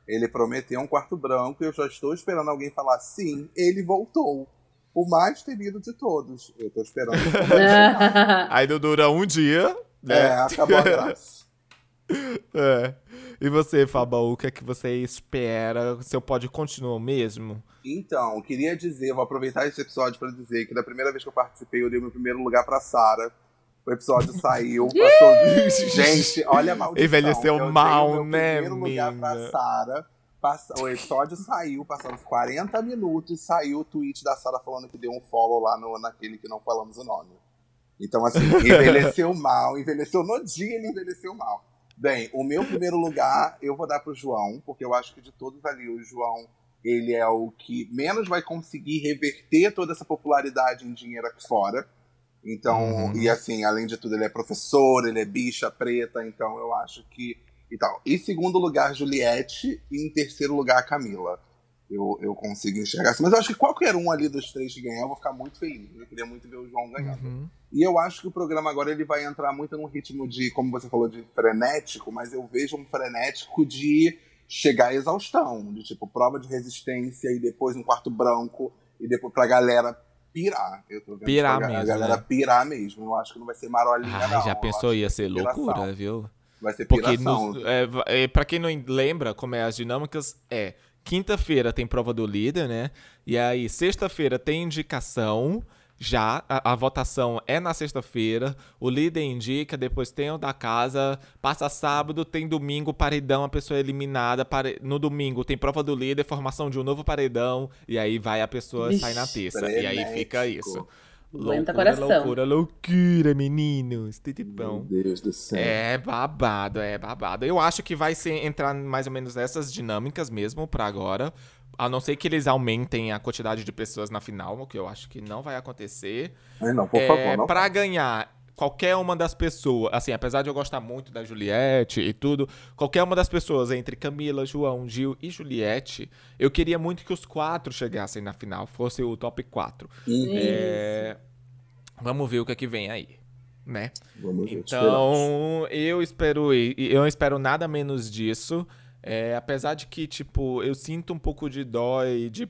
Ele prometeu um quarto branco e eu já estou esperando alguém falar sim, ele voltou. O mais temido de todos. Eu tô esperando. Aí não dura um dia, é, né? acabou a graça. É. E você, Fabão, o que é que você espera? Seu pódio continua o mesmo? Então, queria dizer, vou aproveitar esse episódio para dizer que da primeira vez que eu participei, eu dei meu primeiro lugar pra Sara. O episódio saiu, passou. Gente, olha a maldição. Envelheceu eu dei mal, o meu né, primeiro lugar pra mina? Sara. Passa- O episódio saiu, passaram 40 minutos, saiu o tweet da Sara falando que deu um follow lá no, naquele que não falamos o nome. Então, assim, envelheceu mal, envelheceu no dia, ele envelheceu mal. Bem, o meu primeiro lugar eu vou dar pro João, porque eu acho que de todos ali, o João, ele é o que menos vai conseguir reverter toda essa popularidade em dinheiro aqui fora. Então, Uhum. e assim, além de tudo, ele é professor, ele é bicha preta, então eu acho que. E tal. Em segundo lugar, Juliette, e em terceiro lugar, Camila. Eu, eu consigo enxergar assim. Mas eu acho que qualquer um ali dos três que ganhar, eu vou ficar muito feliz. Eu queria muito ver o João ganhando. Uhum. E eu acho que o programa agora ele vai entrar muito num ritmo de, como você falou, de frenético, mas eu vejo um frenético de chegar à exaustão, de tipo prova de resistência e depois um quarto branco e depois pra galera pirar. Eu tô vendo Pirar pra mesmo, A galera né? pirar mesmo. Eu acho que não vai ser marolinha, Ai, não. já pensou, ia ser piração. loucura, viu? Vai ser Porque, piração. nos, é, é, pra quem não lembra como é as dinâmicas, é quinta-feira tem prova do líder, né? E aí, sexta-feira tem indicação. Já, a, a votação é na sexta-feira, o líder indica, depois tem o da casa, passa sábado, tem domingo, paredão, a pessoa é eliminada, pare- no domingo tem prova do líder, formação de um novo paredão, e aí vai a pessoa Vixe, sai na terça, e aí fica frenético. isso. Aguenta loucura, coração. loucura, loucura, meninos. Tudo Meu bom. Deus do céu. É babado, é babado. Eu acho que vai ser entrar mais ou menos nessas dinâmicas mesmo pra agora. A não ser que eles aumentem a quantidade de pessoas na final, o que eu acho que não vai acontecer. Ai, não, por é, favor, não. Pra ganhar qualquer uma das pessoas, assim, apesar de eu gostar muito da Juliette e tudo, qualquer uma das pessoas entre Camila, João, Gil e Juliette, eu queria muito que os quatro chegassem na final, fosse o top 4. Uhum. É, vamos ver o que é que vem aí, né? Vamos. Então, eu espero, eu não espero nada menos disso. É, apesar de que, tipo, eu sinto um pouco de dó e de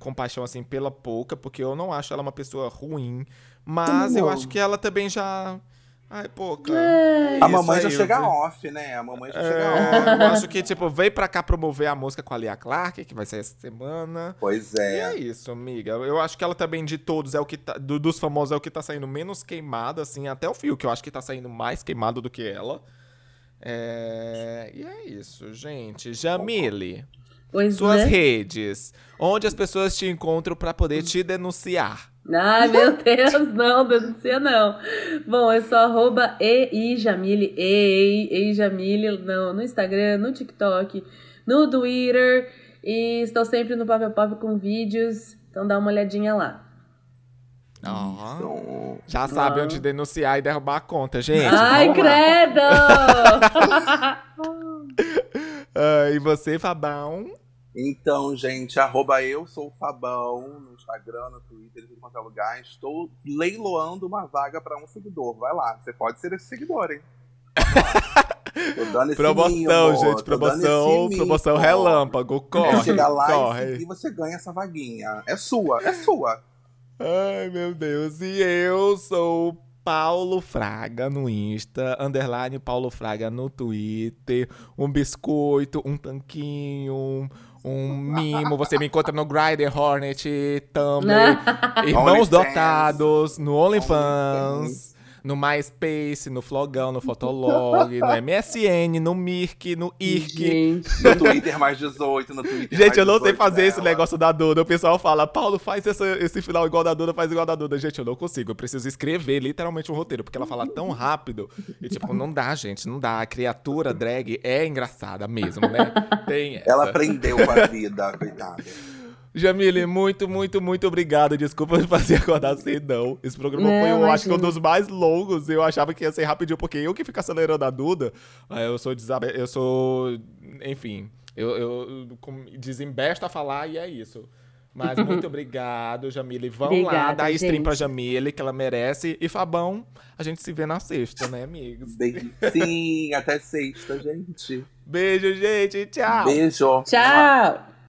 compaixão, assim, pela Pouca, porque eu não acho ela uma pessoa ruim. Mas eu acho que ela também já. Ai, Pouca. É. A mamãe já aí, eu chega vi. off, né? A mamãe já chega É, off. eu acho que, tipo, veio pra cá promover a música com a Lia Clark, que vai sair essa semana. Pois E é. é isso, amiga. Eu acho que ela também, de todos, é o que tá. do- dos famosos, é o que tá saindo menos queimado, assim. Até o Fio, que eu acho que tá saindo mais queimado do que ela. É... E é isso, gente. Jamile, Pois suas né? redes. Onde as pessoas te encontram pra poder te denunciar. Ai, meu Deus, não, denuncia não. Bom, é só arroba eijamile, ei, eijamile, no, no Instagram, no TikTok, no Twitter. E estou sempre no Papel Pop com vídeos, então dá uma olhadinha lá. Então, já sabe onde denunciar e derrubar a conta, gente. Ai, credo! Ah, e você, Fabão? Então, gente, arroba eu sou o Fabão no Instagram, no Twitter, em quanto é lugar. Estou leiloando uma vaga para um seguidor. Vai lá, você pode ser esse seguidor, hein? Promoção, mimo, gente. Promoção, promoção relâmpago. Corre, Chega lá corre. e você ganha essa vaguinha. É sua, é sua. Ai, meu Deus. E eu sou Paulo Fraga no Insta, underline Paulo Fraga no Twitter, um biscoito, um tanquinho, um mimo. Você me encontra no Grindr, Hornet, Tumblr, Irmãos. Dotados, no OnlyFans. No MySpace, no Flogão, no Fotolog, no MSN, no Mirk, no IRC. Gente, No Twitter mais 18, no Twitter Gente, mais eu não sei 18 fazer esse dela. negócio da Duda. O pessoal fala, Paulo, faz essa- esse final igual da Duda, faz igual da Duda. Gente, eu não consigo. Eu preciso escrever literalmente um roteiro, porque ela fala tão rápido. E, tipo, não dá, gente, não dá. A criatura drag é engraçada mesmo, né? Tem essa. Ela aprendeu com a vida, coitada. Jamile, muito, muito, muito obrigado. Desculpa me fazer acordar cedão. Esse programa Não, foi, eu acho que um imagina. dos mais longos. Eu achava que ia ser rapidinho, porque eu que fico acelerando a Duda. aí Eu sou desabe... Eu sou. Enfim. Eu, eu com- desembesto a falar e é isso. Mas muito obrigado, Jamile. Vamos lá, dar stream gente. pra Jamile, que ela merece. E Fabão, a gente se vê na sexta, né, amigos? Beijo. Sim, até sexta, gente. Beijo, gente. Tchau. Beijo. tchau!